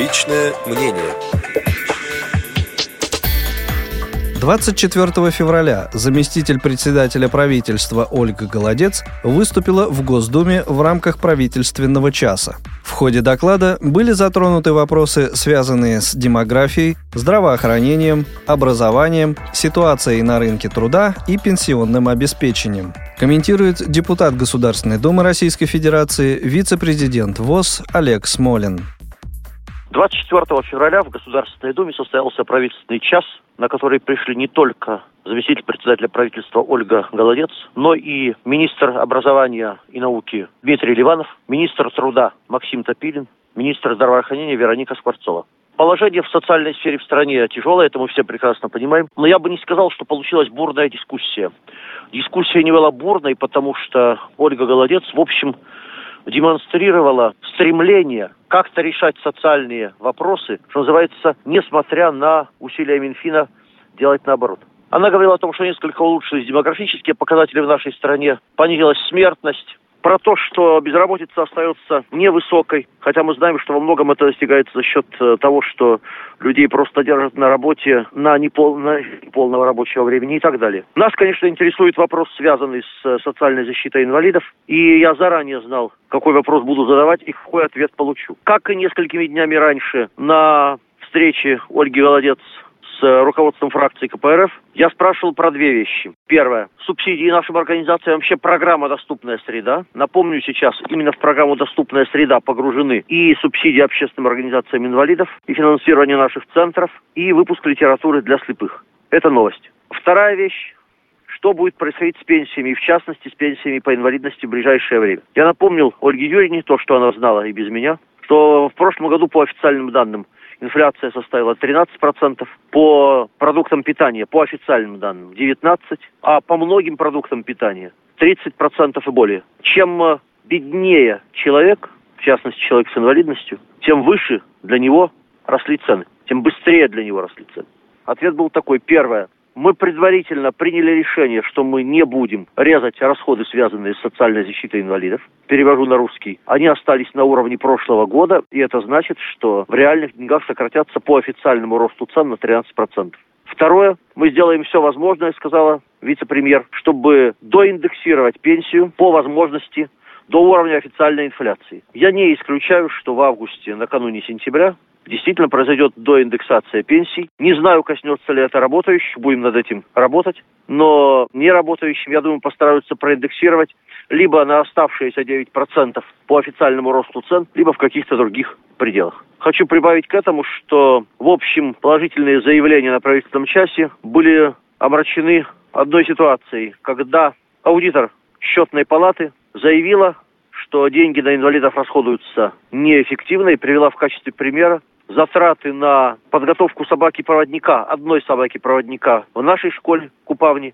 Личное мнение. 24 февраля заместитель председателя правительства Ольга Голодец выступила в Госдуме в рамках правительственного часа. В ходе доклада были затронуты вопросы, связанные с демографией, здравоохранением, образованием, ситуацией на рынке труда и пенсионным обеспечением. Комментирует депутат Государственной Думы Российской Федерации, вице-президент ВОЗ Олег Смолин. 24 февраля в Государственной Думе состоялся правительственный час, на который пришли не только заместитель председателя правительства Ольга Голодец, но и министр образования и науки Дмитрий Ливанов, министр труда Максим Топилин, министр здравоохранения Вероника Скворцова. Положение в социальной сфере в стране тяжелое, это мы все прекрасно понимаем. Но я бы не сказал, что получилась бурная дискуссия. Дискуссия не была бурной, потому что Ольга Голодец, в общем, демонстрировала стремление как-то решать социальные вопросы, что называется, несмотря на усилия Минфина делать наоборот. Она говорила о том, что несколько улучшились демографические показатели в нашей стране, понизилась смертность, про то, что безработица остается невысокой, хотя мы знаем, что во многом это достигается за счет э, того, что людей просто держат на работе на непол... на неполного рабочего времени и так далее. Нас, конечно, интересует вопрос, связанный с э, социальной защитой инвалидов, и я заранее знал, какой вопрос буду задавать и какой ответ получу. Как и несколькими днями раньше на встрече Ольги Голодец с руководством фракции КПРФ, я спрашивал про две вещи. Первое. Субсидии нашим организациям вообще программа «Доступная среда». Напомню сейчас, именно в программу «Доступная среда» погружены и субсидии общественным организациям инвалидов, и финансирование наших центров, и выпуск литературы для слепых. Это новость. Вторая вещь что будет происходить с пенсиями, в частности, с пенсиями по инвалидности в ближайшее время. Я напомнил Ольге Юрьевне то, что она знала и без меня, что в прошлом году по официальным данным инфляция составила 13%, по продуктам питания, по официальным данным, 19%, а по многим продуктам питания 30% и более. Чем э, беднее человек, в частности человек с инвалидностью, тем выше для него росли цены, тем быстрее для него росли цены. Ответ был такой. Первое мы предварительно приняли решение, что мы не будем резать расходы, связанные с социальной защитой инвалидов. Перевожу на русский. Они остались на уровне прошлого года, и это значит, что в реальных деньгах сократятся по официальному росту цен на 13%. Второе, мы сделаем все возможное, сказала вице-премьер, чтобы доиндексировать пенсию по возможности до уровня официальной инфляции. Я не исключаю, что в августе, накануне сентября, действительно произойдет доиндексация пенсий. Не знаю, коснется ли это работающих, будем над этим работать. Но не работающим, я думаю, постараются проиндексировать либо на оставшиеся 9% по официальному росту цен, либо в каких-то других пределах. Хочу прибавить к этому, что, в общем, положительные заявления на правительственном часе были омрачены одной ситуацией, когда аудитор счетной палаты заявила, что деньги на инвалидов расходуются неэффективно и привела в качестве примера затраты на подготовку собаки-проводника, одной собаки-проводника в нашей школе Купавни,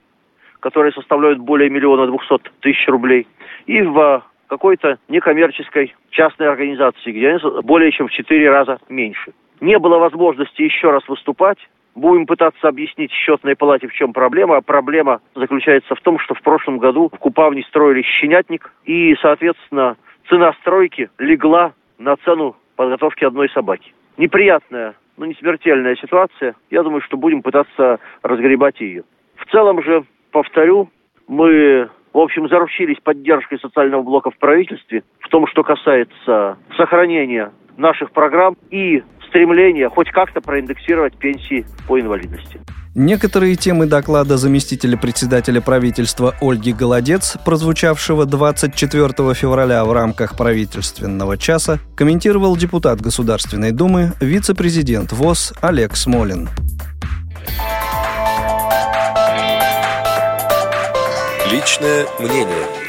которые составляют более миллиона двухсот тысяч рублей, и в какой-то некоммерческой частной организации, где они более чем в четыре раза меньше. Не было возможности еще раз выступать. Будем пытаться объяснить счетной палате, в чем проблема. Проблема заключается в том, что в прошлом году в Купавне строили щенятник, и, соответственно, цена стройки легла на цену подготовки одной собаки неприятная, но не смертельная ситуация. Я думаю, что будем пытаться разгребать ее. В целом же, повторю, мы, в общем, заручились поддержкой социального блока в правительстве в том, что касается сохранения наших программ и стремления хоть как-то проиндексировать пенсии по инвалидности. Некоторые темы доклада заместителя председателя правительства Ольги Голодец, прозвучавшего 24 февраля в рамках правительственного часа, комментировал депутат Государственной Думы, вице-президент ВОЗ Олег Смолин. Личное мнение.